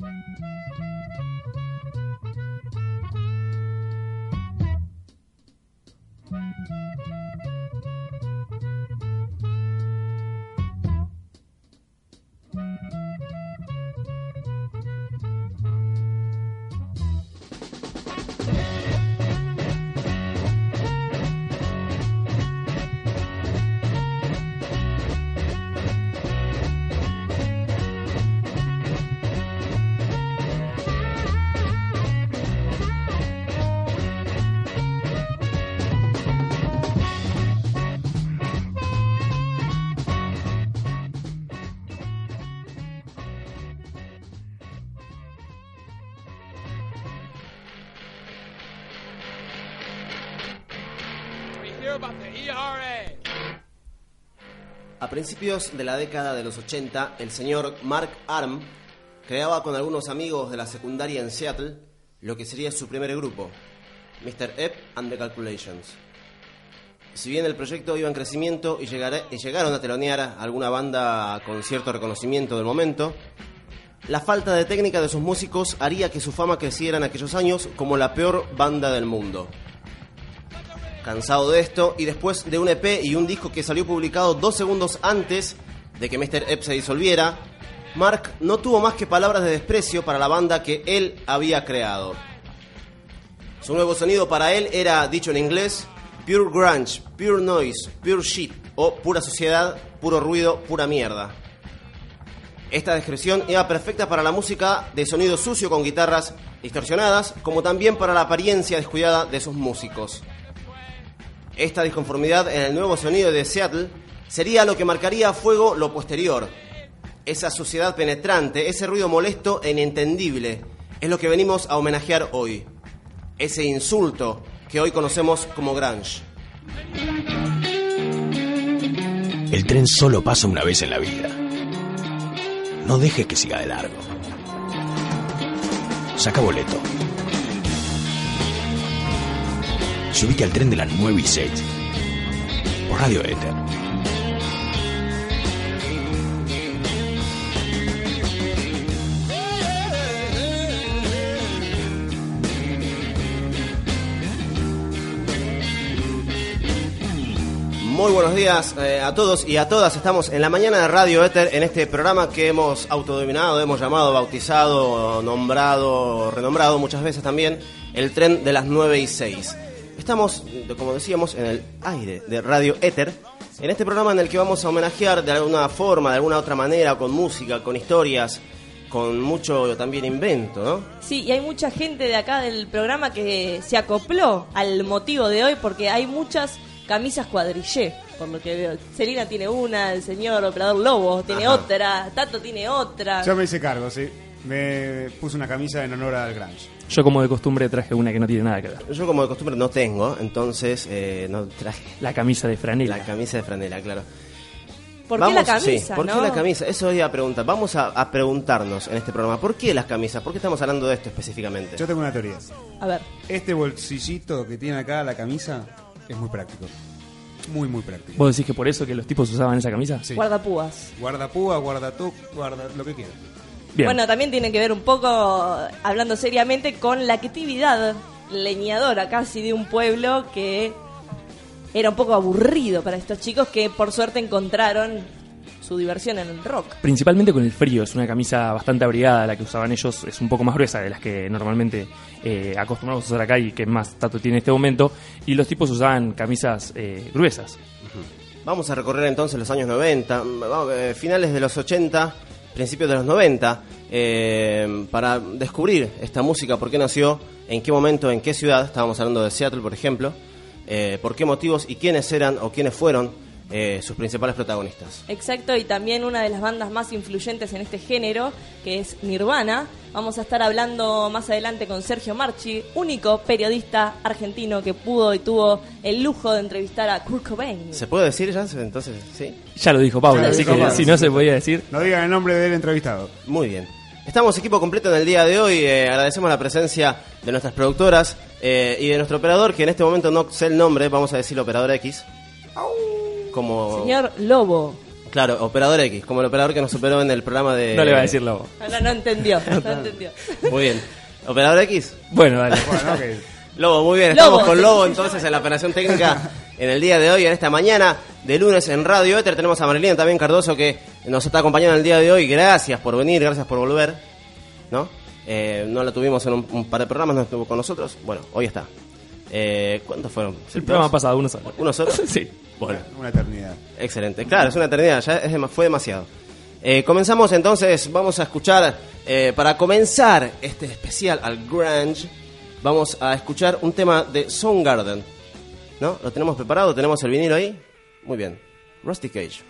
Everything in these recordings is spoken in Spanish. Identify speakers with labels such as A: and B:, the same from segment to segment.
A: Thank you.
B: A principios de la década de los 80, el señor Mark Arm creaba con algunos amigos de la secundaria en Seattle lo que sería su primer grupo, Mr. Ep and the Calculations. Si bien el proyecto iba en crecimiento y, y llegaron a telonear a alguna banda con cierto reconocimiento del momento, la falta de técnica de sus músicos haría que su fama creciera en aquellos años como la peor banda del mundo. Cansado de esto, y después de un EP y un disco que salió publicado dos segundos antes de que Mr. Ep se disolviera, Mark no tuvo más que palabras de desprecio para la banda que él había creado. Su nuevo sonido para él era, dicho en inglés, pure grunge, pure noise, pure shit, o pura sociedad, puro ruido, pura mierda. Esta descripción era perfecta para la música de sonido sucio con guitarras distorsionadas, como también para la apariencia descuidada de sus músicos. Esta disconformidad en el nuevo sonido de Seattle sería lo que marcaría a fuego lo posterior. Esa suciedad penetrante, ese ruido molesto e inentendible, es lo que venimos a homenajear hoy. Ese insulto que hoy conocemos como grunge.
C: El tren solo pasa una vez en la vida. No dejes que siga de largo. Saca boleto. Subite al tren de las 9 y 6. Por Radio Éter.
B: Muy buenos días eh, a todos y a todas. Estamos en la mañana de Radio Éter en este programa que hemos autodominado, hemos llamado, bautizado, nombrado, renombrado muchas veces también, el tren de las 9 y 6. Estamos, como decíamos, en el aire de Radio Éter, en este programa en el que vamos a homenajear de alguna forma, de alguna otra manera, con música, con historias, con mucho también invento, ¿no?
D: Sí, y hay mucha gente de acá del programa que se acopló al motivo de hoy porque hay muchas camisas cuadrillé, por lo que veo. Celina tiene una, el señor operador Lobo tiene
E: Ajá.
D: otra, Tato tiene otra.
E: Yo me hice cargo, sí. Me puse una camisa en honor al Grunge.
F: Yo como de costumbre traje una que no tiene nada que ver.
B: Yo como de costumbre no tengo, entonces eh, no traje
F: La camisa de franela.
B: la camisa de franela, claro.
D: ¿Por qué la
B: Vamos- sí,
D: camisa?
B: ¿Por qué la camisa? Eso iba a preguntar. Vamos a, a preguntarnos en este programa, ¿por qué las camisas? ¿Por qué estamos hablando de esto específicamente?
E: Yo tengo una teoría.
D: A ver,
E: Este bolsillito que tiene acá la camisa es muy práctico. Muy, muy práctico.
F: ¿Vos decís que por eso que los tipos usaban esa camisa?
E: Sí.
D: guardapúas.
E: Guarda púa, guarda tú, guarda lo que quieras.
F: Bien.
D: Bueno, también tiene que ver un poco, hablando seriamente, con la actividad leñadora casi de un pueblo que era un poco aburrido para estos chicos que por suerte encontraron su diversión en el rock.
F: Principalmente con el frío, es una camisa bastante abrigada, la que usaban ellos es un poco más gruesa de las que normalmente eh, acostumbramos a usar acá y que más Tato tiene en este momento. Y los tipos usaban camisas eh, gruesas.
B: Vamos a recorrer entonces los años 90, mm, vamos, eh, finales de los 80, principios de los 90, eh, para descubrir esta música, por qué nació, en qué momento, en qué ciudad, estábamos hablando de Seattle, por ejemplo, eh, por qué motivos y quiénes eran o quiénes fueron eh, sus principales protagonistas.
D: Exacto, y también una de las bandas más influyentes en este género, que es Nirvana. Vamos a estar hablando más adelante con Sergio Marchi, único periodista argentino que pudo y tuvo el lujo de entrevistar a Kurt Cobain.
B: ¿Se puede decir ya? Entonces, sí.
F: Ya lo dijo Pablo,
D: lo
F: así
D: dijo
F: que
D: Pablo.
F: si no se podía decir.
E: No digan el nombre del entrevistado.
B: Muy bien. Estamos equipo completo en el día de hoy. eh, agradecemos la presencia de nuestras productoras eh, y de nuestro operador, que en este momento no sé el nombre, vamos a decir operador X. Como.
D: Señor Lobo.
B: Claro, operador X, como el operador que nos operó en el programa de.
F: No le va a decir Lobo.
D: Ahora no entendió, no entendió.
B: Muy bien. ¿Operador X?
F: Bueno, dale.
E: Bueno.
B: Lobo, muy bien.
D: Lobo,
B: Estamos con Lobo entonces en la operación técnica en el día de hoy, en esta mañana de lunes en Radio Éter. Tenemos a Marilina también Cardoso que nos está acompañando en el día de hoy. Gracias por venir, gracias por volver. ¿No? Eh, no la tuvimos en un, un par de programas, no estuvo con nosotros. Bueno, hoy está. Eh, ¿Cuántos fueron?
F: El programa pasado, uno solo.
B: ¿Uno solo?
F: Sí.
B: Bueno,
E: Una eternidad.
B: excelente. Claro, es una eternidad, ya es dema- fue demasiado. Eh, comenzamos entonces, vamos a escuchar, eh, para comenzar este especial al grunge, vamos a escuchar un tema de Soundgarden. ¿No? ¿Lo tenemos preparado? ¿Tenemos el vinilo ahí? Muy bien. Rusty Cage.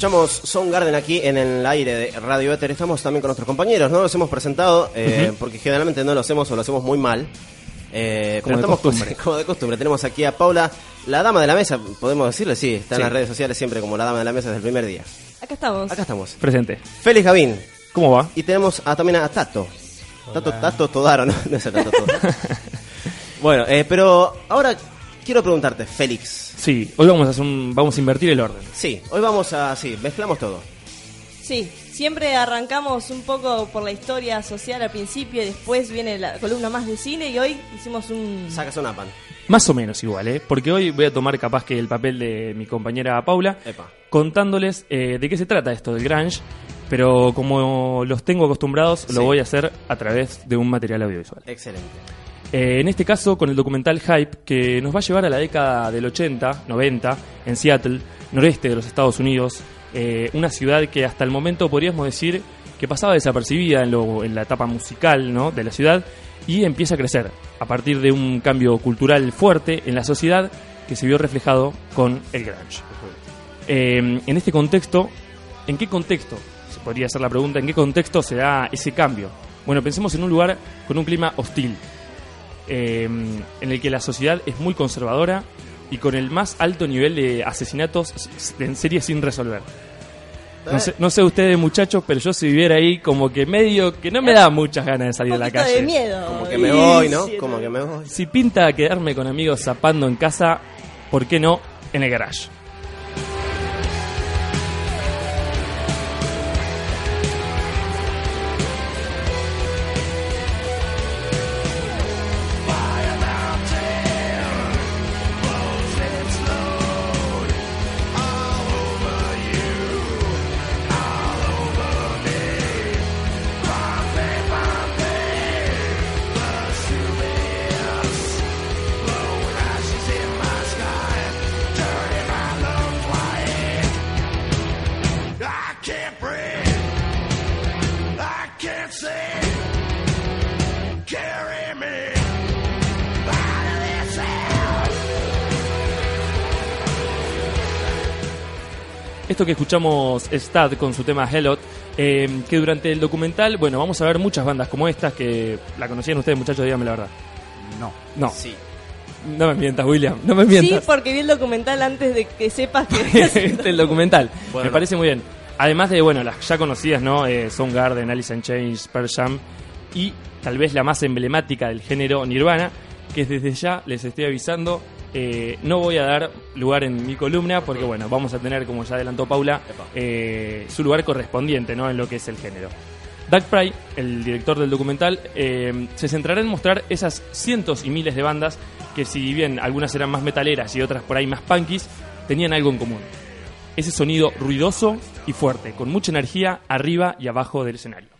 B: Escuchamos Soundgarden aquí en el aire de Radio Éter. Estamos también con nuestros compañeros, no los hemos presentado eh, porque generalmente no lo hacemos o lo hacemos muy mal. Eh,
F: Como de
B: estamos como de costumbre. Tenemos aquí a Paula, la dama de la mesa, podemos decirle, sí, está en las redes sociales siempre como la dama de la mesa desde el primer día.
D: Acá estamos.
B: Acá estamos.
F: Presente.
B: Félix Gavín.
F: ¿Cómo va?
B: Y tenemos a- también a Tato. Tato, Tato Todaro, no, no es el Tato Todaro. bueno, eh, pero ahora quiero preguntarte, Félix.
F: Sí, hoy vamos a hacer un, vamos a invertir el orden.
B: Sí, hoy vamos a, sí, mezclamos todo.
D: Sí, Siempre arrancamos un poco por la historia social al principio y después viene la columna más de cine y hoy hicimos un...
B: Sacas una pan.
F: Más o menos igual, ¿eh? Porque hoy voy a tomar capaz que el papel de mi compañera Paula,
B: Epa.
F: contándoles eh, de qué se trata esto del Grange, pero como los tengo acostumbrados,
B: Sí.
F: lo voy a hacer a través de un material audiovisual.
B: Excelente.
F: Eh, en este caso, con el documental Hype, que nos va a llevar a la década del 80, 90, en Seattle, noreste de los Estados Unidos, eh, una ciudad que hasta el momento podríamos decir que pasaba desapercibida en, lo- en la etapa musical de la ciudad y empieza a crecer a partir de un cambio cultural fuerte en la sociedad que se vio reflejado con el grunge. Eh, en este contexto, ¿en qué contexto? Se podría hacer la pregunta, ¿en qué contexto se da ese cambio? Bueno, pensemos en un lugar con un clima hostil, eh, en el que la sociedad es muy conservadora y con el más alto nivel de asesinatos en serie sin resolver. No sé, no sé ustedes muchachos, pero yo si viviera ahí como que medio que no me da muchas ganas de salir a la calle.
D: de miedo.
B: Como que me voy, ¿no? Como que me voy.
F: Si pinta quedarme con amigos zapando en casa, ¿por qué no en el garage? Esto que escuchamos es Tad con su tema Hellot, eh, que durante el documental, bueno, vamos a ver muchas bandas como estas que la conocían ustedes, muchachos, díganme la verdad.
E: No.
F: No,
B: Sí.
F: no me mientas, William, no me
D: Sí,
F: mientas.
D: porque vi el documental antes de que sepas que...
F: Este, el documental.
B: Bueno.
F: Me parece muy bien. Además de, bueno, las ya conocidas, ¿no? Eh, Soundgarden, Alice in Chains, Pearl Jam y tal vez la más emblemática del género Nirvana, que desde ya les estoy avisando, eh, no voy a dar lugar en mi columna porque, bueno, vamos a tener, como ya adelantó Paula, eh, su lugar correspondiente, ¿no? En lo que es el género. Doug Pry, el director del documental, eh, se centrará en mostrar esas cientos y miles de bandas que si bien algunas eran más metaleras y otras por ahí más punkies, tenían algo en común. Ese sonido ruidoso y fuerte, con mucha energía arriba y abajo del escenario.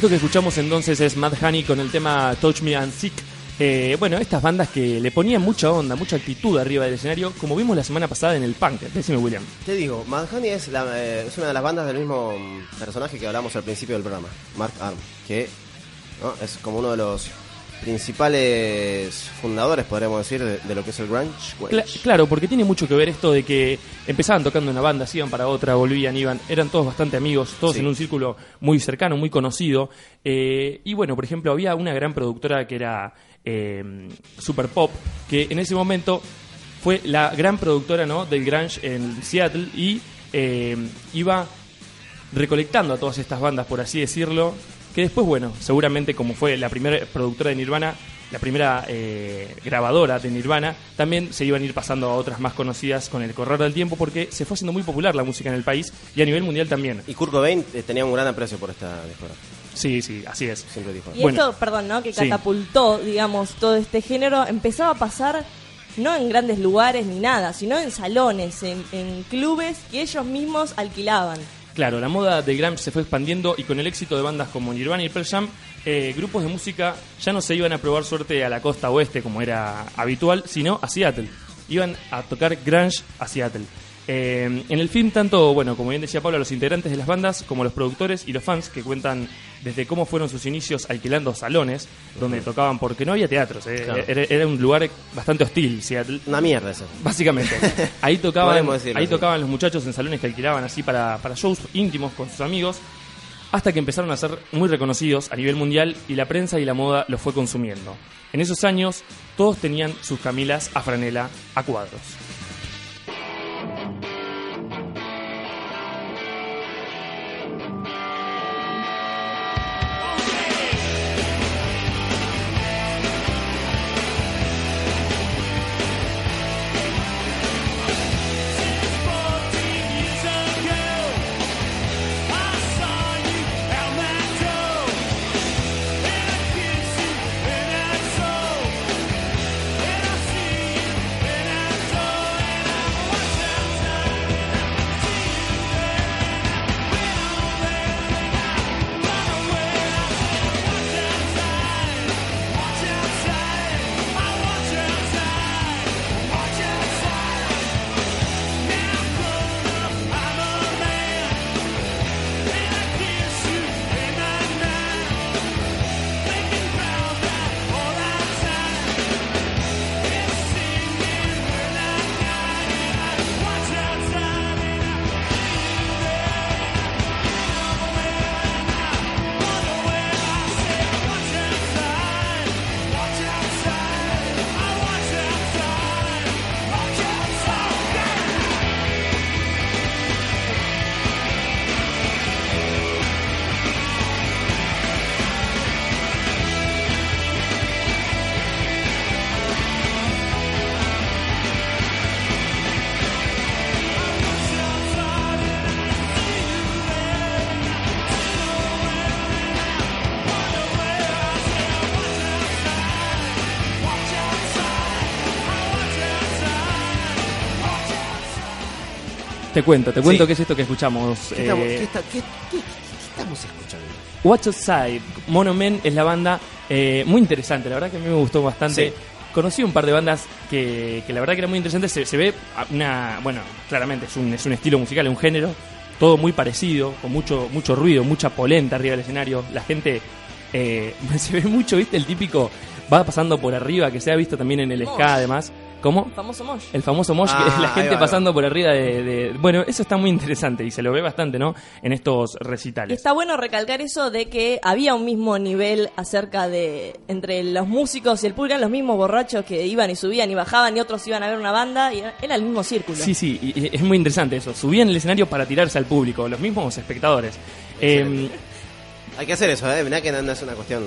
F: Esto que escuchamos entonces es Mad Honey con el tema Touch Me and Sick. Eh, bueno, estas bandas que le ponían mucha onda, mucha actitud arriba del escenario, como vimos la semana pasada en el punk. Decime, William.
B: Te digo, Madhoney es, la- eh, es una de las bandas del mismo mm, personaje que hablamos al principio del programa, Mark Arm, que. Es como uno de los principales fundadores, podríamos decir, de, de lo que es el grunge.
F: Cla- claro, porque tiene mucho que ver esto de que empezaban tocando una banda, se iban para otra, volvían, iban, eran todos bastante amigos, todos
B: Sí.
F: en un círculo muy cercano, muy conocido. Eh, y bueno, por ejemplo, había una gran productora que era eh, Super Pop, que en ese momento fue la gran productora ¿no? del grunge en Seattle y eh, iba recolectando a todas estas bandas, por así decirlo, que después, bueno, seguramente como fue la primera productora de Nirvana, la primera eh, grabadora de Nirvana, también se iban a ir pasando a otras más conocidas con el correr del tiempo porque se fue haciendo muy popular la música en el país y a nivel mundial también.
B: Y Kurt Cobain eh, tenía un gran aprecio por esta discográfica.
F: Sí, sí, así es.
B: Siempre dijo.
D: Y
F: Bueno.
D: esto, perdón, ¿no? Que
F: Sí.
D: catapultó, digamos, todo este género, empezaba a pasar no en grandes lugares ni nada, sino en salones, en, en clubes que ellos mismos alquilaban.
F: Claro, la moda del grunge se fue expandiendo y con el éxito de bandas como Nirvana y Pearl Jam, eh, grupos de música ya no se iban a probar suerte a la costa oeste como era habitual, sino a Seattle. Iban a tocar grunge a Seattle. Eh, en el film, tanto, bueno, como bien decía Pablo, los integrantes de las bandas, como los productores y los fans que cuentan desde cómo fueron sus inicios alquilando salones donde tocaban, porque no había teatros, eh,
B: Claro.
F: era, era un lugar bastante hostil, Seattle.
B: Una mierda eso.
F: Básicamente. Ahí tocaban,
B: decirlo
F: ahí tocaban los muchachos en salones que alquilaban así para, para shows íntimos con sus amigos, hasta que empezaron a ser muy reconocidos a nivel mundial y la prensa y la moda los fue consumiendo. En esos años, todos tenían sus camilas a franela a cuadros. Te cuento, te cuento
B: Sí.
F: qué es esto que escuchamos.
B: ¿Qué, estamos,
F: eh,
B: qué está- qué- qué- qué estamos escuchando?
F: Watch Outside, Mono Men es la banda eh, muy interesante, la verdad que a mí me gustó bastante.
B: Sí.
F: Conocí un par de bandas que, que la verdad que eran muy interesantes. Se, se ve una. Bueno, claramente es un, es un estilo musical, es un género. Todo muy parecido, con mucho, mucho ruido, mucha polenta arriba del escenario. La gente. eh, se ve mucho, ¿viste? El típico va pasando por arriba, que se ha visto también en el ska además. ¿Cómo?
D: Famoso Mosh.
F: El famoso mosh, que
B: Ah,
F: es la gente
B: va,
F: pasando por arriba de, de- Bueno, eso está muy interesante y se lo ve bastante, ¿no? En estos
D: Y
F: recitales.
D: está bueno recalcar eso de que había un mismo nivel acerca de entre los músicos y el público, eran los mismos borrachos que iban y subían y bajaban y otros iban a ver una banda y era, el mismo círculo.
F: Sí, sí, y- y es muy interesante eso. Subían el escenario para tirarse al público, los mismos espectadores. Eh,
B: Hay que hacer eso, ¿eh? Mirá que no, no es una cuestión.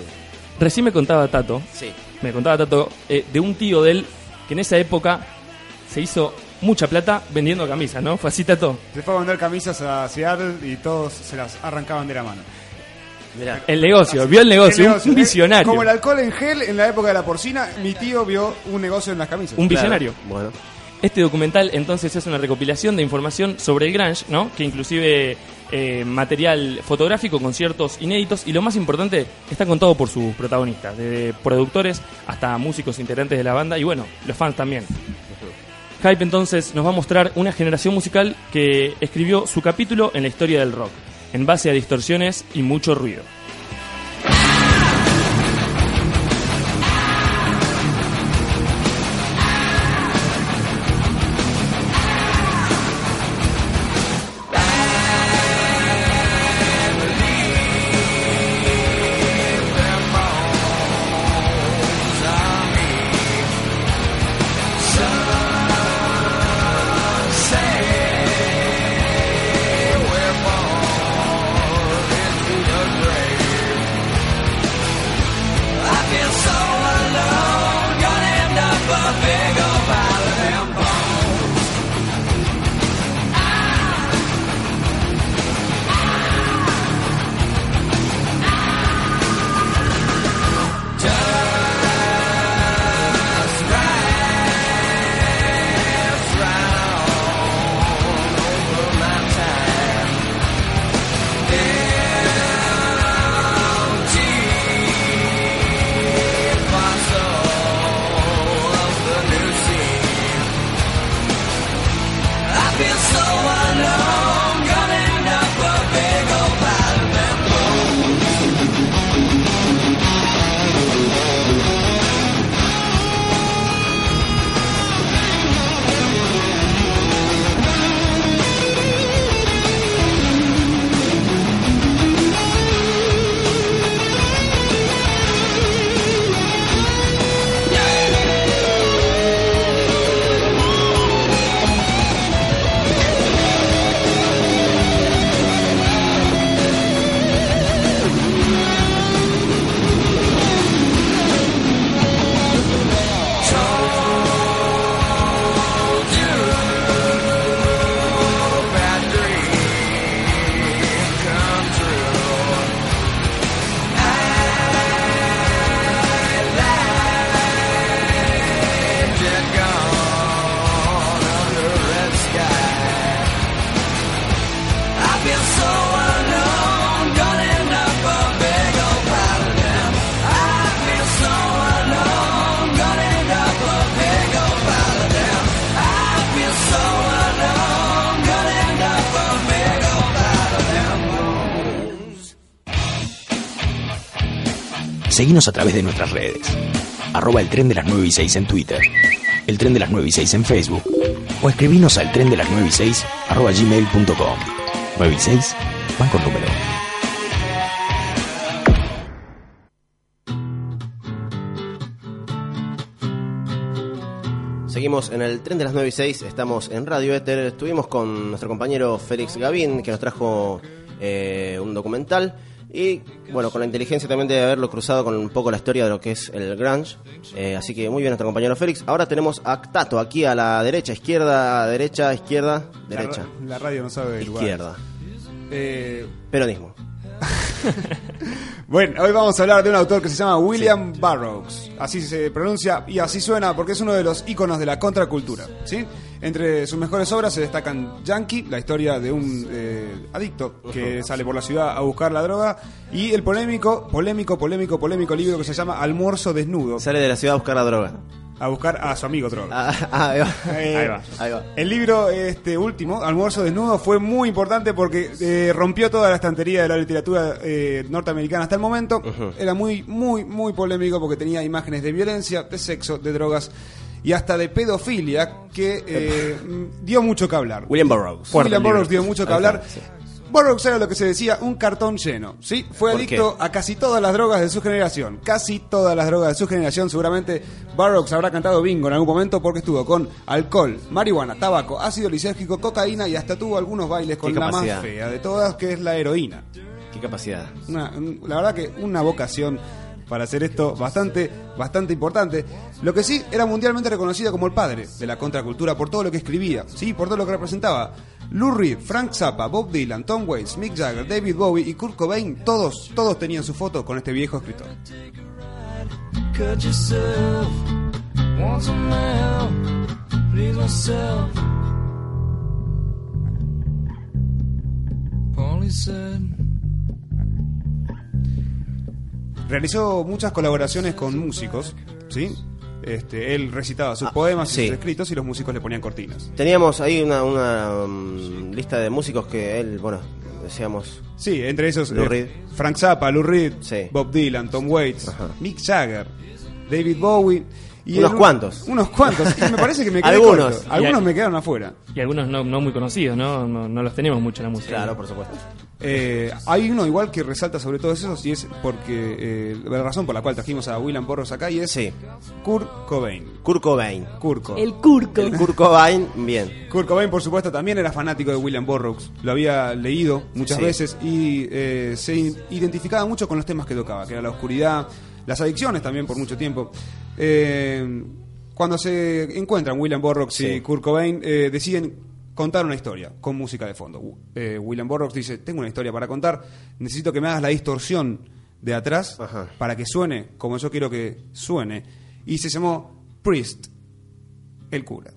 F: recién me contaba Tato,
B: Sí.
F: me contaba Tato, eh, de un tío de él que en esa época se hizo mucha plata vendiendo camisas, ¿no? Fue así, Tato.
E: Se fue a vender camisas a Seattle y todos se las arrancaban de la mano.
B: Mirá.
F: El negocio, vio el negocio,
E: El
F: un-
E: negocio,
F: un
E: ¿eh?
F: visionario.
E: Como el alcohol en gel en la época de la porcina, mi tío vio un negocio en las camisas.
F: Un
B: Claro.
F: visionario.
B: Bueno.
F: Este documental entonces es una recopilación de información sobre el grunge, ¿no? Que inclusive eh, material fotográfico, conciertos inéditos y lo más importante está contado por sus protagonistas, desde productores hasta músicos integrantes de la banda y bueno, los fans también. Hype entonces nos va a mostrar una generación musical que escribió su capítulo en la historia del rock, en base a distorsiones y mucho ruido.
C: Seguinos a través de nuestras redes. Arroba el tren de las 9 y 6 en Twitter. El tren de las 9 y 6 en Facebook. O escribinos al tren de las 9 y 6 arroba gmail.com. 9 y 6 van con número.
B: Seguimos en el tren de las 9 y 6, estamos en Radio Éter. Estuvimos con nuestro compañero Félix Gavín, que nos trajo eh, un documental. Y bueno, con la inteligencia también de haberlo cruzado con un poco la historia de lo que es el Grunge. Eh, así que muy bien nuestro compañero Félix. Ahora tenemos a Tato aquí a la derecha, izquierda, derecha, izquierda, derecha,
E: La, radio no sabe lugar.
B: izquierda.
E: Eh,
B: Peronismo.
E: Bueno, hoy vamos a hablar de un autor que se llama William Burroughs. Así se pronuncia y así suena porque es uno de los íconos de la contracultura. ¿sí? Entre sus mejores obras se destacan Yankee, la historia de un eh, adicto que sale por la ciudad a buscar la droga, y el polémico, polémico, polémico, polémico libro que se llama Almuerzo Desnudo,
B: Sale de la ciudad a buscar la droga.
E: a buscar a su amigo droga.
B: Ah, ah, ahí va.
E: Eh,
F: Ahí va.
B: Ahí va.
E: El libro este último, Almuerzo Desnudo, fue muy importante porque eh, rompió toda la estantería de la literatura eh, norteamericana hasta el momento. Era muy, muy, muy polémico porque tenía imágenes de violencia, de sexo, de drogas y hasta de pedofilia que eh, dio mucho que hablar.
B: William Burroughs.
F: Fuerte
E: William. Burroughs dio mucho que hablar.
B: sí.
E: Burroughs era lo que se decía un cartón lleno, ¿sí? Fue
B: ¿Por
E: adicto a casi todas las drogas de su generación, casi todas las drogas de su generación. Seguramente Burroughs habrá cantado bingo en algún momento porque estuvo con alcohol, marihuana, tabaco, ácido lisérgico, cocaína y hasta tuvo algunos bailes con la más fea de todas, que es la heroína.
B: Qué capacidad.
E: Una- la verdad que una vocación para hacer esto bastante, bastante importante. Lo que sí era mundialmente reconocido como el padre de la contracultura por todo lo que escribía, sí, por todo lo que representaba. Lou Reed, Frank Zappa, Bob Dylan, Tom Waits, Mick Jagger, David Bowie y Kurt Cobain, todos, todos tenían su foto con este viejo escritor.
G: Said.
E: Realizó muchas colaboraciones con músicos, ¿sí? Este, él recitaba sus poemas y
B: sí.
E: sus escritos y los músicos le ponían cortinas.
B: Teníamos ahí una, una mm, lista de músicos que él, bueno, decíamos.
E: Sí, entre esos
B: Lou
E: eh,
B: Reed.
E: Frank Zappa, Lou Reed,
B: Sí.
E: Bob Dylan, Tom Waits,
B: Ajá.
E: Mick Jagger, David Bowie. Y
B: Unos cuantos.
E: Unos cuantos. Y me parece que me quedé
B: Algunos.
E: corto. Algunos
F: Y-
E: me quedaron afuera.
F: Y algunos no, no muy conocidos, ¿no? ¿no? no los tenemos mucho en la música.
B: Claro, por supuesto.
E: Eh, hay uno igual que resalta sobre todos esos y es porque eh, la razón por la cual trajimos a William Burroughs acá y es
B: Sí.
E: Kurt Cobain.
B: Kurt Cobain.
E: Kurko.
D: El curco.
B: El Kurt Cobain, bien.
E: Kurt Cobain, por supuesto, también era fanático de William Burroughs. Lo había leído muchas
B: Sí.
E: veces y eh, se identificaba mucho con los temas que tocaba, que era la oscuridad, las adicciones también por mucho tiempo. Eh, cuando se encuentran William Burroughs
B: Sí.
E: y Kurt Cobain, eh, deciden contar una historia con música de fondo. Eh, William Burroughs dice, tengo una historia para contar, necesito que me hagas la distorsión de atrás
B: Ajá.
E: para que suene como yo quiero que suene. Y se llamó Priest, el cura.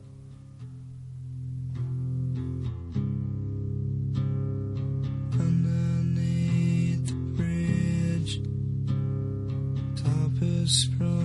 G: Top has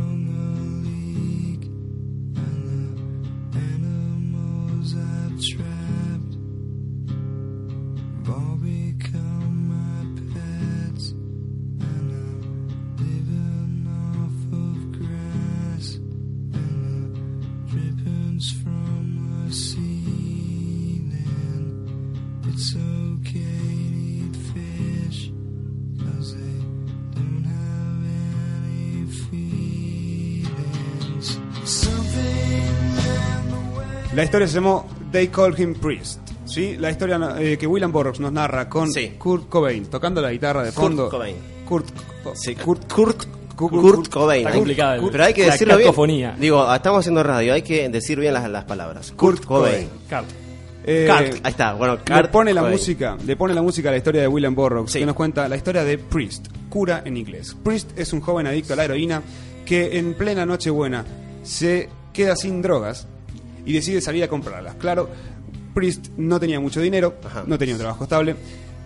E: historia se llamó They Call Him Priest. ¿sí? La historia eh, que William Burroughs nos narra con
B: Sí.
E: Kurt Cobain tocando la guitarra de
B: Kurt
E: fondo.
B: Cobain.
E: Kurt,
B: Sí,
E: Kurt,
B: Kurt,
E: Kurt-
B: Kurt Cobain.
F: Está complicada el-
B: Pero hay que
F: la
B: decirlo bien. Digo, estamos haciendo radio, hay que decir bien las, las palabras.
E: Kurt
B: Kurt Cobain.
F: Claro.
E: eh,
B: Kurt, ahí está, bueno,
E: le
B: Kurt
E: pone la
B: Cobain.
E: música, le pone la música a la historia de William Burroughs,
B: Sí.
E: que nos cuenta la historia de Priest, cura en inglés. Priest es un joven adicto a la heroína que en plena Nochebuena se queda sin drogas y decide salir a comprarlas. Claro, Priest no tenía mucho dinero,
B: Ajá.
E: no tenía un trabajo estable.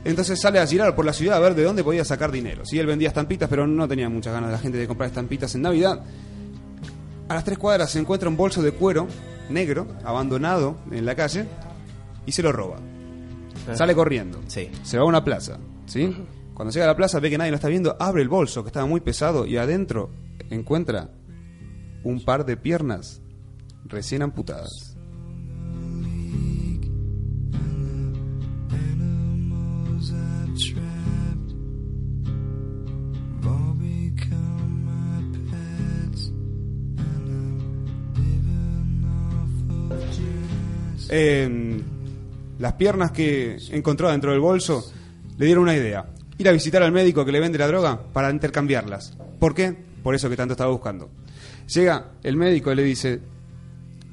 E: Entonces sale a girar por la ciudad a ver de dónde podía sacar dinero. Sí, él vendía estampitas, pero no tenía muchas ganas la gente de comprar estampitas en Navidad. A las tres cuadras se encuentra un bolso de cuero negro, abandonado en la calle, y se lo roba.
B: Ah.
E: Sale corriendo.
B: Sí.
E: Se va a una plaza, ¿sí? Cuando llega a la plaza ve que nadie lo está viendo, abre el bolso que estaba muy pesado y adentro encuentra un par de piernas recién amputadas. Las piernas que encontró dentro del bolso le dieron una idea. Ir a visitar al médico que le vende la droga para intercambiarlas. ¿Por qué? Por eso que tanto estaba buscando. Llega el médico y le dice,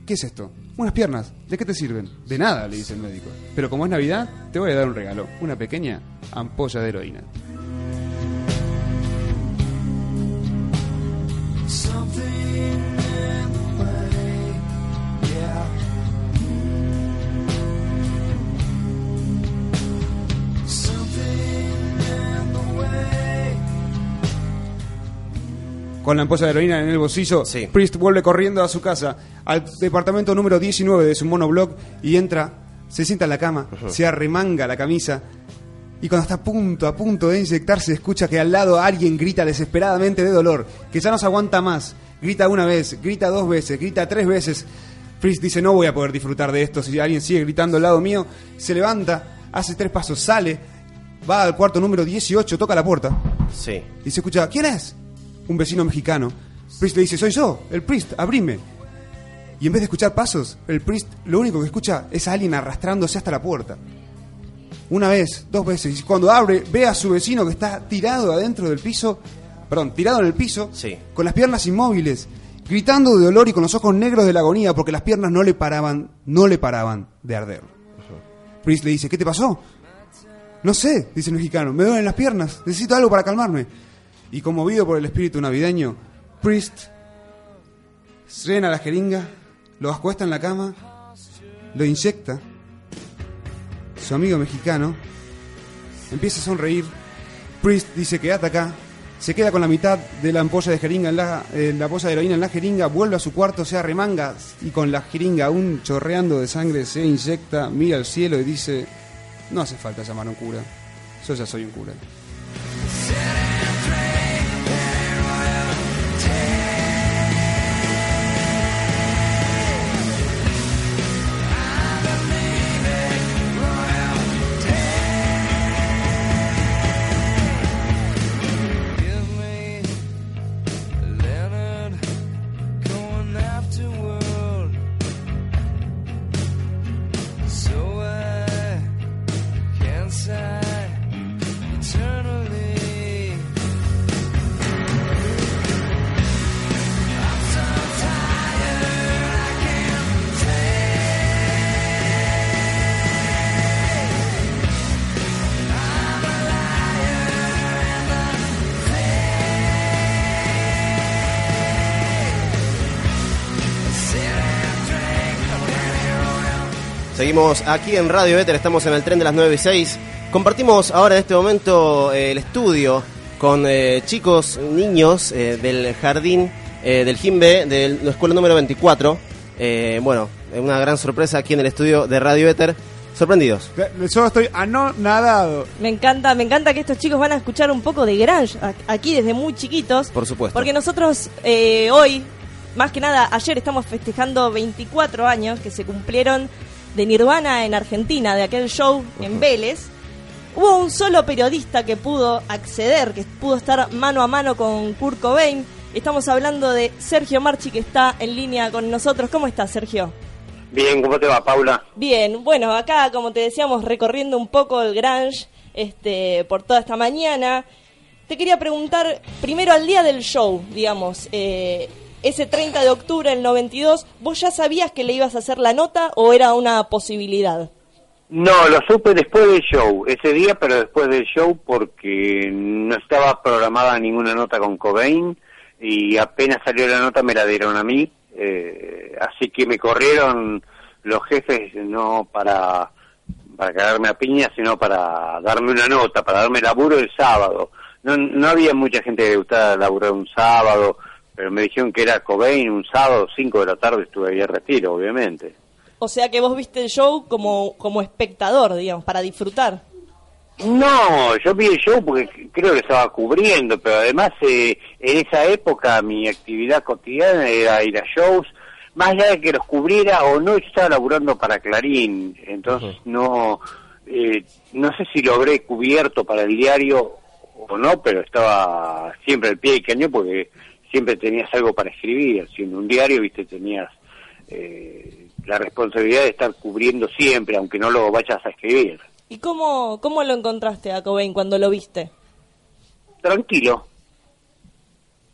E: ¿qué es esto? Unas piernas. ¿De qué te sirven? De nada, le dice el médico. Pero como es Navidad, te voy a dar un regalo. Una pequeña ampolla de heroína. Con la ampolla de heroína en el bolsillo,
B: Sí.
E: Priest vuelve corriendo a su casa, al departamento número 19 de su monoblog, y entra, se sienta en la cama, se arremanga la camisa, y cuando está a punto, a punto de inyectarse, escucha que al lado alguien grita desesperadamente de dolor, que ya no se aguanta más. Grita una vez, grita dos veces, grita tres veces. Priest dice, no voy a poder disfrutar de esto si alguien sigue gritando al lado mío. Se levanta, hace tres pasos, sale, va al cuarto número 18, toca la puerta.
B: Sí.
E: Y se escucha, ¿quién es? Un vecino mexicano. Priest le dice, soy yo, el Priest, abrime. Y en vez de escuchar pasos, el Priest lo único que escucha es a alguien arrastrándose hasta la puerta. Una vez, dos veces, y cuando abre, ve a su vecino que está tirado adentro del piso, perdón, tirado en el piso,
B: Sí.
E: con las piernas inmóviles, gritando de dolor y con los ojos negros de la agonía porque las piernas no le paraban, no le paraban de arder. Priest le dice, ¿qué te pasó? No sé, dice el mexicano, me duelen las piernas, necesito algo para calmarme. Y conmovido por el espíritu navideño, Priest llena la jeringa, lo acuesta en la cama, lo inyecta. Su amigo mexicano empieza a sonreír. Priest dice, quédate acá. Se queda con la mitad de la ampolla de jeringa en la, eh, de heroína en la jeringa, vuelve a su cuarto, se arremanga y con la jeringa aún chorreando de sangre se inyecta, mira al cielo y dice, no hace falta llamar a un cura, yo ya soy un cura.
B: Seguimos aquí en Radio Éter, estamos en el tren de las 9 y 6. Compartimos ahora en este momento eh, el estudio con eh, chicos, niños eh, del jardín eh, del Jimbe, de la escuela número 24. Eh, bueno, una gran sorpresa aquí en el estudio de Radio Éter. Sorprendidos.
E: Yo estoy anonadado.
D: Me encanta, me encanta que estos chicos van a escuchar un poco de grunge a- aquí desde muy chiquitos.
B: Por supuesto.
D: Porque nosotros eh, hoy, más que nada, ayer estamos festejando 24 años que se cumplieron de Nirvana en Argentina, de aquel show en Vélez. Hubo un solo periodista que pudo acceder, que pudo estar mano a mano con Kurt Cobain. Estamos hablando de Sergio Marchi, que está en línea con nosotros. ¿Cómo estás, Sergio?
H: Bien, ¿cómo te va, Paula?
D: Bien, bueno, acá como te decíamos recorriendo un poco el Grange este, por toda esta mañana. Te quería preguntar primero al día del show, digamos, eh, ese 30 de octubre del 92, ¿vos ya sabías que le ibas a hacer la nota o era una posibilidad?
H: No, lo supe después del show, ese día, pero después del show porque no estaba programada ninguna nota con Cobain y apenas salió la nota me la dieron a mí, eh, así que me corrieron los jefes no para, para cagarme a piña, sino para darme una nota, para darme laburo el sábado. No, no había mucha gente que gustaba laburar un sábado, pero me dijeron que era Cobain un sábado, 5 de la tarde estuve ahí a retiro, obviamente.
D: O sea que vos viste el show como, como espectador, digamos, para disfrutar.
H: No, yo vi el show porque creo que estaba cubriendo, pero además eh, en esa época mi actividad cotidiana era ir a shows, más allá de que los cubriera o no, yo estaba laburando para Clarín, entonces no, eh, no sé si logré cubierto para el diario o no, pero estaba siempre al pie del cañón porque siempre tenías algo para escribir, si en un diario, viste, tenías eh, la responsabilidad de estar cubriendo siempre, aunque no lo vayas a escribir.
D: ¿Y cómo, cómo lo encontraste a Cobain cuando lo viste?
H: Tranquilo,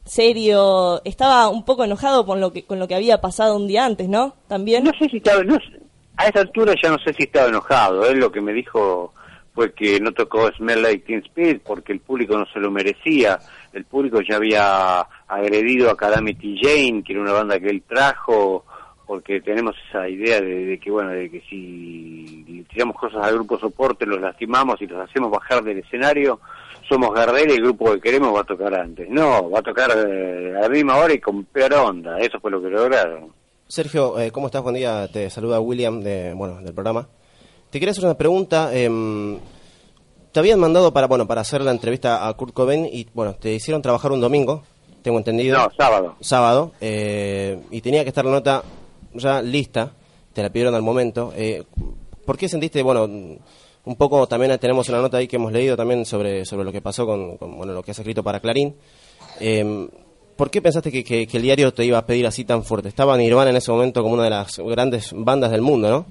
D: Serio, estaba un poco enojado con lo que con lo que había pasado un día antes, ¿no? También.
H: No sé si estaba, no sé- a esa altura ya no sé si estaba enojado. Él lo que me dijo fue que no tocó Smell Like Teen Spirit porque el público no se lo merecía. El público ya había agredido a Calamity Jane, que era una banda que él trajo, porque tenemos esa idea de, que, bueno, de que si tiramos cosas al grupo soporte, los lastimamos y los hacemos bajar del escenario, somos Gardel y el grupo que queremos va a tocar antes. No, va a tocar eh, a la misma hora y con peor onda. Eso fue lo que lograron.
B: Sergio, eh, ¿cómo estás? Buen día. Te saluda William de, bueno, del programa. Te quería hacer una pregunta. em, te habían mandado para, bueno, para hacer la entrevista a Kurt Cobain y, bueno, te hicieron trabajar un domingo, tengo entendido.
H: No, sábado.
B: Sábado. eh, y tenía que estar la nota ya lista. Te la pidieron al momento. Eh, ¿Por qué sentiste, bueno, un poco también tenemos una nota ahí que hemos leído también sobre, sobre lo que pasó con, con, bueno, lo que has escrito para Clarín? Em, ¿Por qué pensaste que, que- que el diario te iba a pedir así tan fuerte? Estaba Nirvana en ese momento como una de las grandes bandas del mundo, ¿no?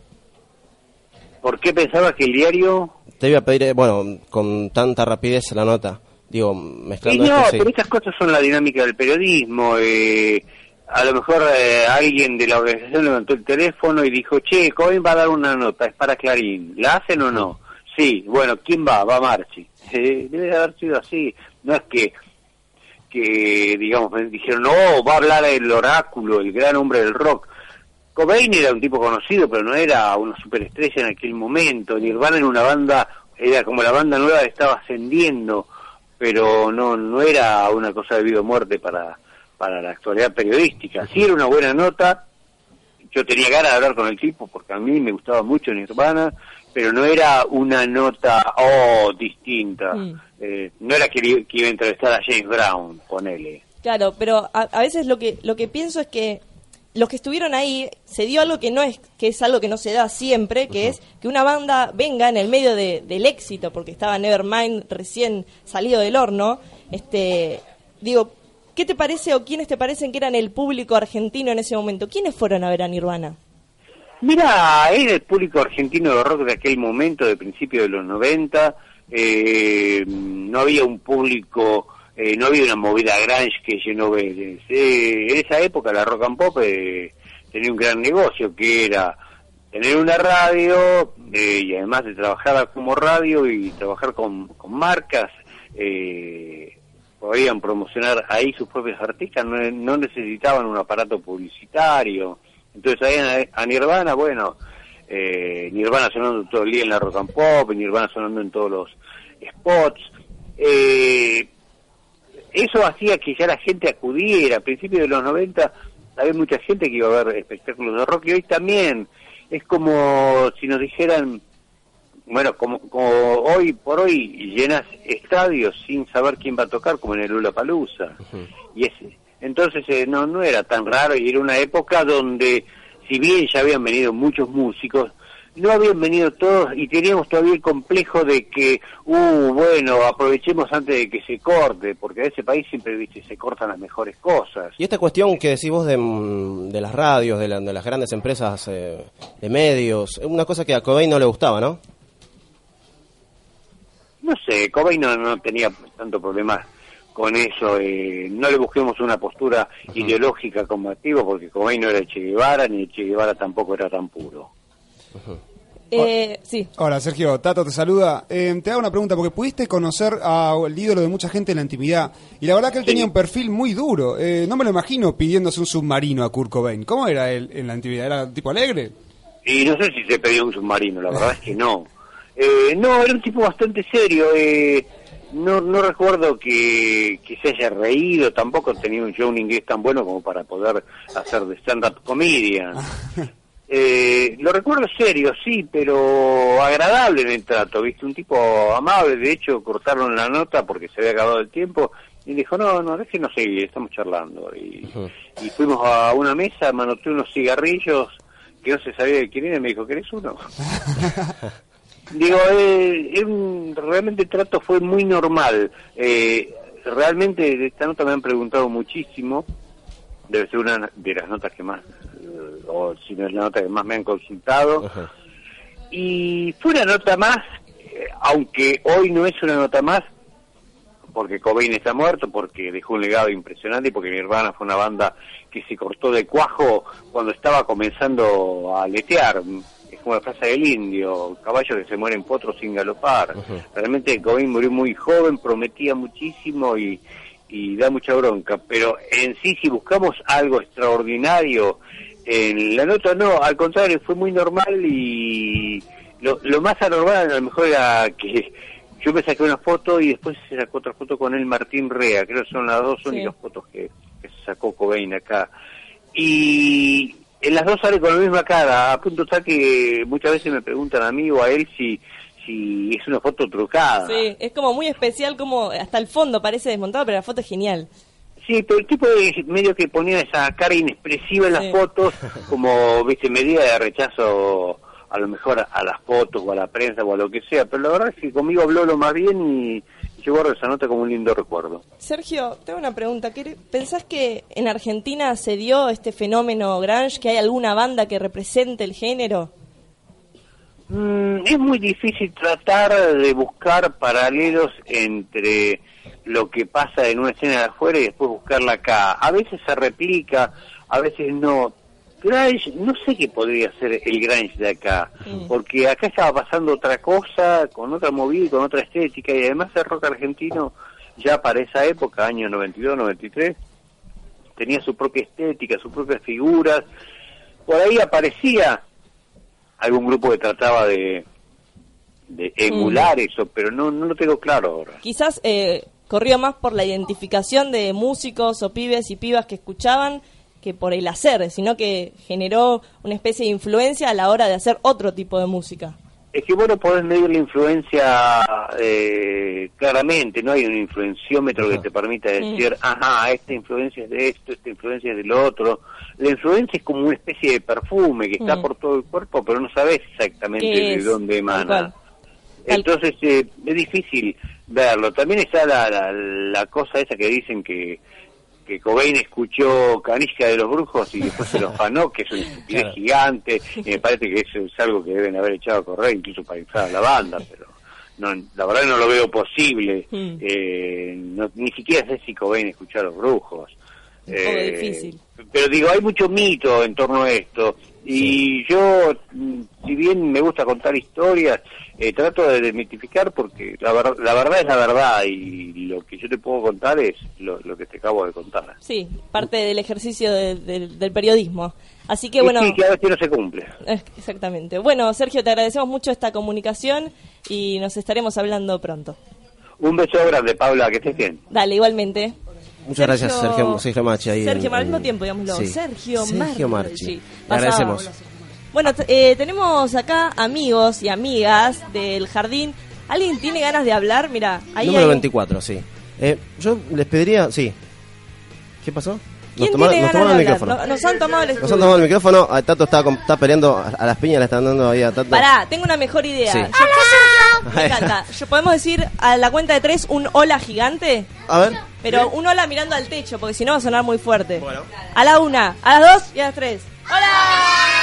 H: ¿Por qué pensaba que el diario
B: Te iba a pedir, eh, bueno, con tanta rapidez la nota. Digo,
H: Y
B: mezclando
H: no,
B: esto, sí.
H: pero estas cosas son la dinámica del periodismo. eh, a lo mejor eh, alguien de la organización levantó el teléfono y dijo, che, Cohen va a dar una nota, es para Clarín. ¿La hacen o no? Sí, bueno, ¿quién va? Va Marchi. Eh, debe de haber sido así. No es que, que digamos, me dijeron, no, va a hablar el oráculo, el gran hombre del rock. Cobain era un tipo conocido, pero no era una superestrella en aquel momento. Nirvana era una banda, era como la banda nueva que estaba ascendiendo, pero no no era una cosa de vida o muerte para, para la actualidad periodística. Sí era una buena nota, yo tenía ganas de hablar con el tipo porque a mí me gustaba mucho Nirvana, pero no era una nota, oh, distinta.
D: Mm.
H: Eh, no era que, que iba a entrevistar a James Brown, ponele.
D: Claro, pero a, a veces lo que lo que pienso es que los que estuvieron ahí se dio algo que no es que es algo que no se da siempre, que es que una banda venga en el medio de- del éxito, porque estaba Nevermind recién salido del horno. Este, digo, ¿qué te parece o quiénes te parecen que eran el público argentino en ese momento? ¿Quiénes fueron a ver a Nirvana?
H: Mira, era el público argentino de rock de aquel momento, de principio de los 90. eh, no había un público, eh, no había una movida grunge que llenó Vélez. Eh, en esa época la rock and pop eh, tenía un gran negocio que era tener una radio eh, y además de trabajar como radio y trabajar con, con marcas, eh, podían promocionar ahí sus propios artistas, no, no necesitaban un aparato publicitario. Entonces ahí a, Nirvana, bueno, Nirvana sonando todo el día en la rock and pop, Nirvana sonando en todos los spots. Eh, eso hacía que ya la gente acudiera. A principios de los 90 había mucha gente que iba a ver espectáculos de rock y hoy también. Es como si nos dijeran, bueno, como, como hoy por hoy llenas estadios sin saber quién va a tocar, como en el Lula Palusa. Y es, entonces eh, no, no era tan raro y era una época donde, si bien ya habían venido muchos músicos, no habían venido todos y teníamos todavía el complejo de que, uh, bueno, aprovechemos antes de que se corte, porque a ese país siempre, viste, se cortan las mejores cosas.
B: Y esta cuestión que decís vos de, mm, de las radios, de, la- de las grandes empresas eh, de medios, es una cosa que a Cobain no le gustaba, ¿no?
H: No sé, Cobain no, no tenía tanto problema con eso. eh, no le busquemos una postura ideológica combativa porque Cobain no era Che Guevara ni Che Guevara tampoco era tan puro.
D: Eh, sí,
E: Hola Sergio, Tato te saluda. Eh, te hago una pregunta, porque pudiste conocer al ídolo de mucha gente en la intimidad, y la verdad que él
H: Sí.
E: tenía un perfil muy duro. Eh, no me lo imagino pidiéndose un submarino a Kurt Cobain. ¿Cómo era él en la intimidad? ¿Era un tipo alegre?
H: Y no sé si se pedía un submarino, la verdad es que no. Eh, no, era un tipo bastante serio. eh, no, no recuerdo que, que se haya reído, tampoco tenía un show en inglés tan bueno como para poder hacer de stand-up comedian. Eh, lo recuerdo serio, sí, pero agradable en el trato, ¿viste? Un tipo amable, de hecho cortaron la nota porque se había acabado el tiempo y dijo, no, no, déjenos seguir, estamos charlando. Y, y fuimos a una mesa, manoteé unos cigarrillos que no se sabía de quién era y me dijo, ¿querés uno? Digo, eh, eh, realmente el trato fue muy normal. Eh, realmente de esta nota me han preguntado muchísimo. Debe ser una de las notas que más, eh, o si no es la nota que más me han consultado.
B: Ajá.
H: Y fue una nota más, eh, aunque hoy no es una nota más, porque Cobain está muerto, porque dejó un legado impresionante y porque Nirvana fue una banda que se cortó de cuajo cuando estaba comenzando a letear. Es como la frase del indio, caballos que se mueren potros sin galopar. Realmente Cobain murió muy joven, prometía muchísimo y, y da mucha bronca. Pero en sí, si buscamos algo extraordinario, en la nota no, al contrario, fue muy normal y lo, lo más anormal a lo mejor era que yo me saqué una foto y después se sacó otra foto con él Martín Rea, creo que son las dos
D: Sí.
H: únicas fotos que, que se sacó Cobain acá. Y en las dos sale con la misma cara, a punto está que muchas veces me preguntan a mí o a él si, si es una foto trucada.
D: Sí, es como muy especial, como hasta el fondo parece desmontado, pero la foto es genial.
H: Sí, pero el tipo de medio que ponía esa cara inexpresiva en
D: Sí.
H: las fotos, como, viste, medida de rechazo a lo mejor a las fotos o a la prensa o a lo que sea, pero la verdad es que conmigo habló lo más bien y yo guardo esa nota como un lindo recuerdo.
D: Sergio, tengo una pregunta. ¿Qué- ¿Pensás que en Argentina se dio este fenómeno grunge, que hay alguna banda que represente el género?
H: Mm, es muy difícil tratar de buscar paralelos entre lo que pasa en una escena de afuera y después buscarla acá. A veces se replica, a veces no. Grunge, no sé qué podría ser el grunge de acá, porque acá estaba pasando otra cosa, con otra movida, con otra estética, y además el rock argentino ya para esa época, año 92, 93, tenía su propia estética, sus propias figuras. Por ahí aparecía algún grupo que trataba de, de emular eso, pero no, no lo tengo claro ahora.
D: Quizás eh, corrió más por la identificación de músicos o pibes y pibas que escuchaban que por el hacer, sino que generó una especie de influencia a la hora de hacer otro tipo de música.
H: Es que bueno, podés medir la influencia eh, claramente, no hay un influenciómetro que te permita decir, ajá, esta influencia es de esto, esta influencia es del otro. La influencia es como una especie de perfume que está por todo el cuerpo, pero no sabes exactamente
D: ¿Qué
H: de dónde emana. Entonces eh, es difícil verlo. También está la, la, la cosa esa que dicen que que Cobain escuchó Canicia de los Brujos y después se los fanó, que es una estupidez
B: Claro.
H: gigante, y me parece que eso es algo que deben haber echado a correr incluso para inflar a la banda, pero no, la verdad no lo veo posible.
D: Mm.
H: Eh, no- ni siquiera sé si Cobain escuchó a los Brujos.
D: Un poco difícil.
H: Pero digo, hay mucho mito en torno a esto. Y yo, mm, si bien me gusta contar historias, eh, trato de desmitificar porque la, ver- la verdad es la verdad y lo que yo te puedo contar es lo, lo que te acabo de contar.
D: Sí, parte del ejercicio de- de- del periodismo. Así que bueno,
H: sí, que a veces no se cumple.
D: eh, exactamente. Bueno, Sergio, te agradecemos mucho esta comunicación y nos estaremos hablando pronto.
H: Un beso grande, Paula, que estés bien.
D: Dale, igualmente.
B: Muchas gracias, Sergio, Sergio Marchi. Ahí
D: Sergio,
B: en-
D: al mismo tiempo, digámoslo.
B: Sí.
D: Sergio,
B: Sergio
D: Marchi.
B: Le agradecemos.
D: Bueno, eh, tenemos acá amigos y amigas del jardín. ¿Alguien tiene ganas de hablar? Mira, ahí
B: Número
D: hay un-
B: 24, sí. Eh, yo les pediría, sí. ¿Qué pasó?
D: ¿Quién
B: tomaron,
D: tiene
B: nos
D: ganas
B: tomaron
D: de
B: el
D: hablar?
B: micrófono.
D: No- nos han tomado el
B: Nos han
D: estudio.
B: tomado el micrófono. Ah, Tato está, está peleando a a las piñas, le están dando ahí a Tato.
D: Pará, tengo una mejor idea.
B: Sí.
D: Yo- Me encanta. Yo- ¿Podemos decir a la cuenta de tres un hola gigante?
B: A ver.
D: Pero un hola mirando al techo, porque si no va a sonar muy fuerte. A la una, a las dos y a las tres. ¡Hola!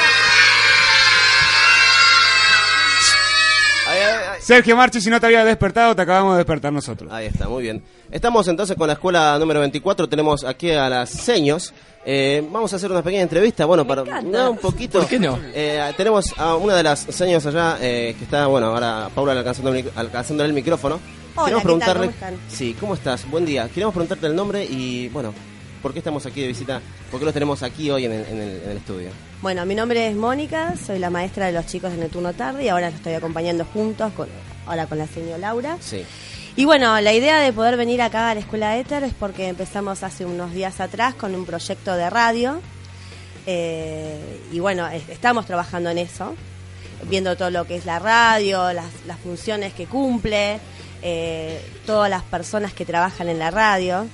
E: Sergio Marchi, si no te había despertado, te acabamos de despertar nosotros.
B: Ahí está, muy bien. Estamos entonces con la escuela número 24. Tenemos aquí a las seños. Eh, vamos a hacer una pequeña entrevista. Bueno,
D: Me
B: para
D: encanta.
B: no, un poquito.
F: ¿Por qué no?
B: Eh, tenemos a una de las seños allá eh, que está, bueno, ahora Paula alcanzando el, mic- alcanzándole el micrófono.
I: Hola, ¿qué tal? ¿Cómo están?
B: Sí, ¿cómo estás? Buen día. Queremos preguntarte el nombre y, bueno, ¿por qué estamos aquí de visita? ¿Por qué los tenemos aquí hoy en el, en el- en el estudio?
I: Bueno, mi nombre es Mónica, soy la maestra de los chicos en el turno tarde y ahora los estoy acompañando juntos, con, ahora con la señora Laura.
B: Sí.
I: Y bueno, la idea de poder venir acá a la Escuela Éter es porque empezamos hace unos días atrás con un proyecto de radio Eh, y bueno, es- estamos trabajando en eso, viendo todo lo que es la radio, las, las funciones que cumple, eh, todas las personas que trabajan en la radio.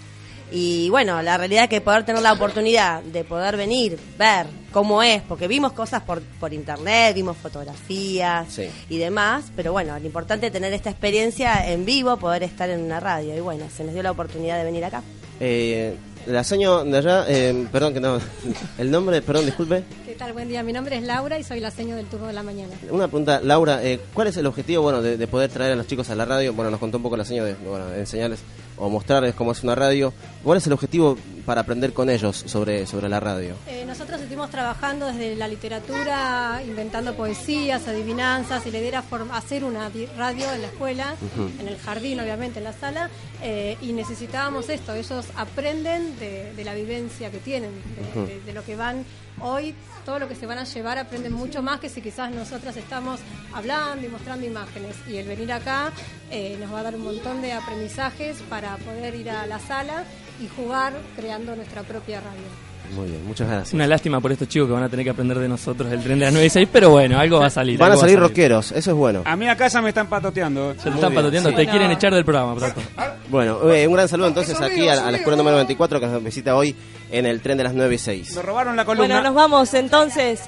I: Y bueno, la realidad es que poder tener la oportunidad de poder venir, ver cómo es, porque vimos cosas por, por internet, vimos fotografías
B: Sí.
I: y demás, pero bueno, lo importante es tener esta experiencia en vivo, poder estar en una radio. Y bueno, se nos dio la oportunidad de venir acá.
B: Eh, la seño de allá, eh, perdón que no, el nombre, perdón, disculpe.
J: ¿Qué tal? Buen día. Mi nombre es Laura y soy la seño del turno de la mañana.
B: Una pregunta, Laura, eh, ¿cuál es el objetivo bueno de, de poder traer a los chicos a la radio? Bueno, nos contó un poco la señora de, bueno, de enseñarles o mostrarles cómo es una radio. ¿Cuál es el objetivo para aprender con ellos sobre, sobre la radio?
J: Eh, nosotros estuvimos trabajando desde la literatura, inventando poesías, adivinanzas, y la idea era hacer una di- radio en la escuela, en el jardín, obviamente, en la sala, eh, y necesitábamos esto. Ellos aprenden de, de la vivencia que tienen, de, de- de lo que van hoy, todo lo que se van a llevar, aprenden mucho más que si quizás nosotras estamos hablando y mostrando imágenes. Y el venir acá eh, nos va a dar un montón de aprendizajes para poder ir a la sala y jugar creando nuestra propia radio.
B: Muy bien, muchas gracias.
F: Una lástima por estos chicos que van a tener que aprender de nosotros el tren de las 9 y 6, pero bueno, algo va a salir.
B: Van a
F: va
B: salir rockeros, eso es bueno.
E: A mí a casa me están patoteando.
F: Se te están patoteando, te quieren echar del programa, Prato.
B: Bueno, eh, un gran saludo entonces aquí a, a la escuela número 24 que nos visita hoy en el tren de las 9 y 6.
E: Me robaron la columna.
D: Bueno, nos vamos entonces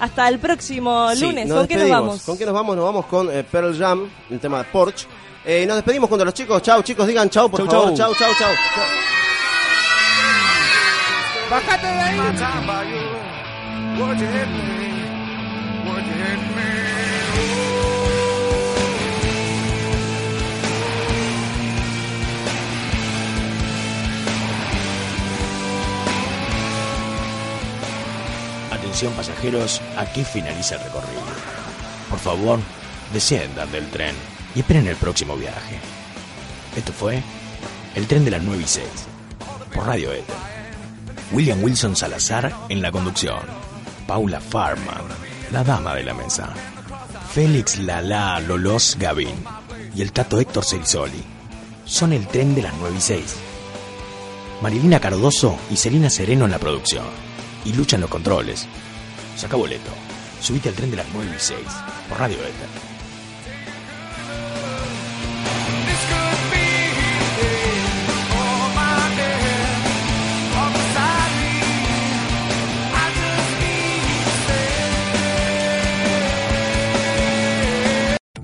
D: hasta el próximo
B: Sí,
D: lunes.
B: nos
D: ¿Con qué nos vamos?
B: ¿Con qué nos vamos? Nos vamos con eh, Pearl Jam, el tema de Porch. Eh, nos despedimos con los chicos. Chau, chicos, digan chau, por
F: Chau,
B: favor.
F: chau.
B: Chau, chau, chau.
E: Bájate de ahí.
C: Atención pasajeros, aquí finaliza el recorrido. Por favor, desciendan del tren y esperen el próximo viaje. Esto fue El tren de las 9 y 6, por Radio Éter. William Wilson Salazar en la conducción. Paula Farman, la dama de la mesa. Félix Lala Lolos Gavin y el tato Héctor Cerisoli. Son el tren de las 9 y 6. Marilina Cardoso y Selina Sereno en la producción. Y luchan los controles. Saca boleto. Subite al tren de las 9 y 6 por Radio Éter.